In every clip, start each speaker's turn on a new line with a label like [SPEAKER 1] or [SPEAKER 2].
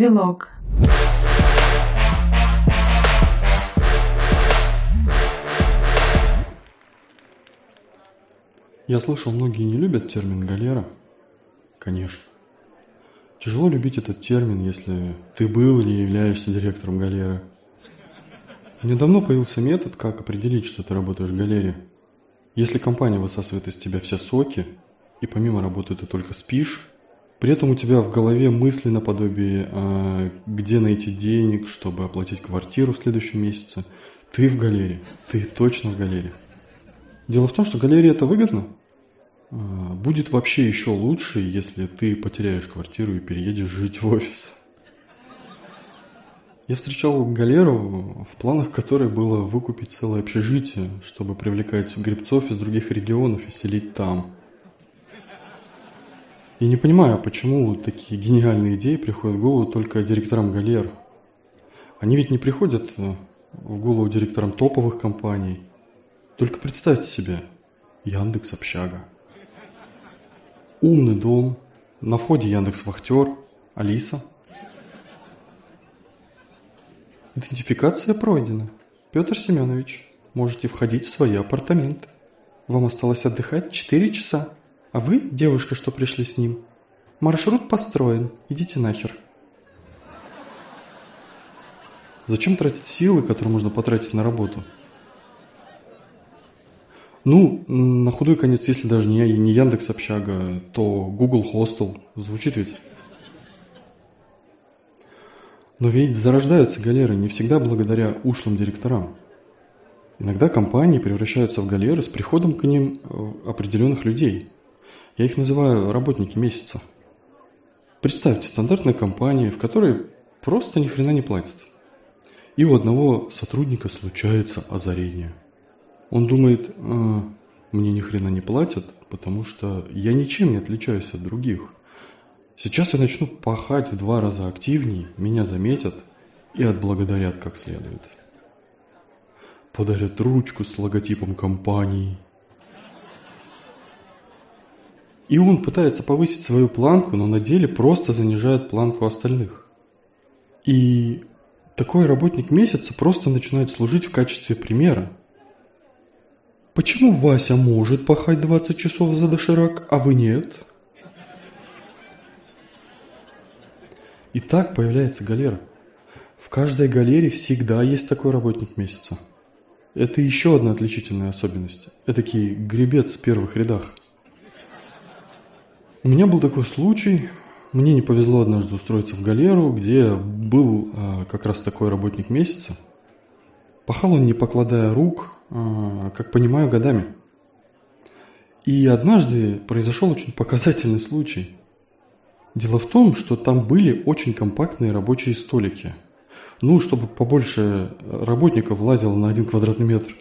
[SPEAKER 1] Вилок.
[SPEAKER 2] Я слышал, многие не любят термин «галера». Конечно. Тяжело любить этот термин, если ты был или являешься директором галеры. Недавно появился метод, как определить, что ты работаешь в галере. Если компания высасывает из тебя все соки, и помимо работы ты только спишь, при этом у тебя в голове мысли наподобие, а, где найти денег, чтобы оплатить квартиру в следующем месяце, ты в галере, ты точно в галере. Дело в том, что галерее это выгодно – а, будет вообще еще лучше, если ты потеряешь квартиру и переедешь жить в офис. Я встречал галеру, в планах которой было выкупить целое общежитие, чтобы привлекать грибцов из других регионов и селить там. И не понимаю, почему такие гениальные идеи приходят в голову только директорам галер. Они ведь не приходят э, в голову директорам топовых компаний. Только представьте себе, Яндекс Общага. Умный дом. На входе Яндекс Вахтер. Алиса. Идентификация пройдена. Петр Семенович, можете входить в свои апартаменты. Вам осталось отдыхать 4 часа. А вы, девушка, что пришли с ним, маршрут построен. Идите нахер. Зачем тратить силы, которые можно потратить на работу? Ну, на худой конец, если даже не, не Яндекс Общага, то Google Hostel. Звучит ведь? Но ведь зарождаются галеры не всегда благодаря ушлым директорам. Иногда компании превращаются в галеры с приходом к ним э, определенных людей. Я их называю работники месяца. Представьте стандартная компания, в которой просто ни хрена не платят. И у одного сотрудника случается озарение – он думает, а, мне ни хрена не платят, потому что я ничем не отличаюсь от других. Сейчас я начну пахать в два раза активнее, меня заметят и отблагодарят как следует. Подарят ручку с логотипом компании. И он пытается повысить свою планку, но на деле просто занижает планку остальных. И такой работник месяца просто начинает служить в качестве примера – Почему Вася может пахать 20 часов за доширак, а вы нет? И так появляется галера. В каждой галере всегда есть такой работник месяца. Это еще одна отличительная особенность. Это такие гребец в первых рядах. У меня был такой случай. Мне не повезло однажды устроиться в галеру, где был а, как раз такой работник месяца. Пахал он, не покладая рук, а, как понимаю, годами. И однажды произошел очень показательный случай. Дело в том, что там были очень компактные рабочие столики. Ну, чтобы побольше работников влазило на один квадратный метр.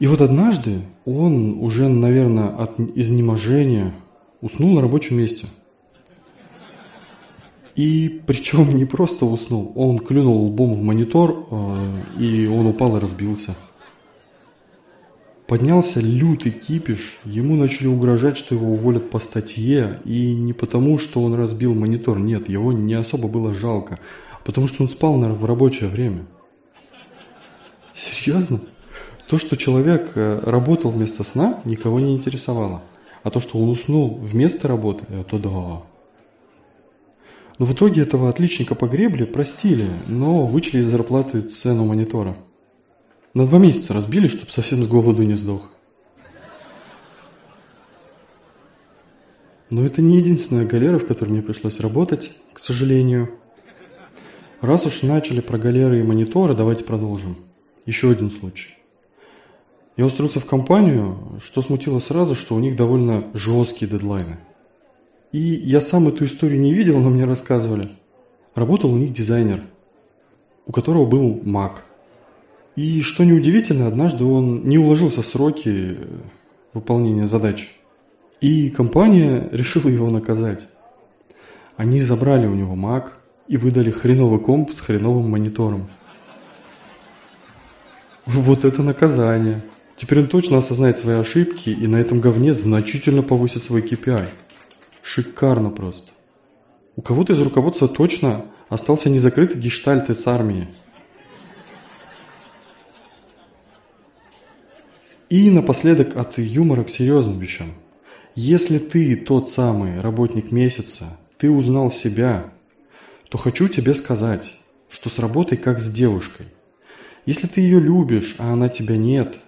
[SPEAKER 2] И вот однажды он уже, наверное, от изнеможения уснул на рабочем месте – и причем не просто уснул, он клюнул лбом в монитор, э, и он упал и разбился. Поднялся лютый кипиш, ему начали угрожать, что его уволят по статье, и не потому, что он разбил монитор, нет, его не особо было жалко, а потому что он спал в рабочее время. Серьезно? То, что человек э, работал вместо сна, никого не интересовало. А то, что он уснул вместо работы, это да. Но в итоге этого отличника по гребле простили, но вычли из зарплаты цену монитора. На два месяца разбили, чтобы совсем с голоду не сдох. Но это не единственная галера, в которой мне пришлось работать, к сожалению. Раз уж начали про галеры и мониторы, давайте продолжим. Еще один случай. Я устроился в компанию, что смутило сразу, что у них довольно жесткие дедлайны – и я сам эту историю не видел, но мне рассказывали. Работал у них дизайнер, у которого был Mac. И что неудивительно, однажды он не уложился в сроки выполнения задач. И компания решила его наказать. Они забрали у него Mac и выдали хреновый комп с хреновым монитором. Вот это наказание. Теперь он точно осознает свои ошибки и на этом говне значительно повысит свой KPI. Шикарно просто. У кого-то из руководства точно остался незакрытый гештальт из армии. И напоследок от юмора к серьезным вещам. Если ты тот самый работник месяца, ты узнал себя, то хочу тебе сказать, что с работой как с девушкой. Если ты ее любишь, а она тебя нет,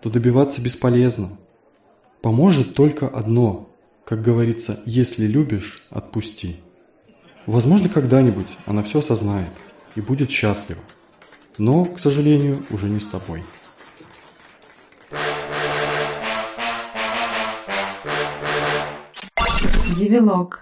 [SPEAKER 2] то добиваться бесполезно. Поможет только одно, как говорится, если любишь, отпусти. Возможно, когда-нибудь она все осознает и будет счастлива. Но, к сожалению, уже не с тобой.
[SPEAKER 1] Девилог.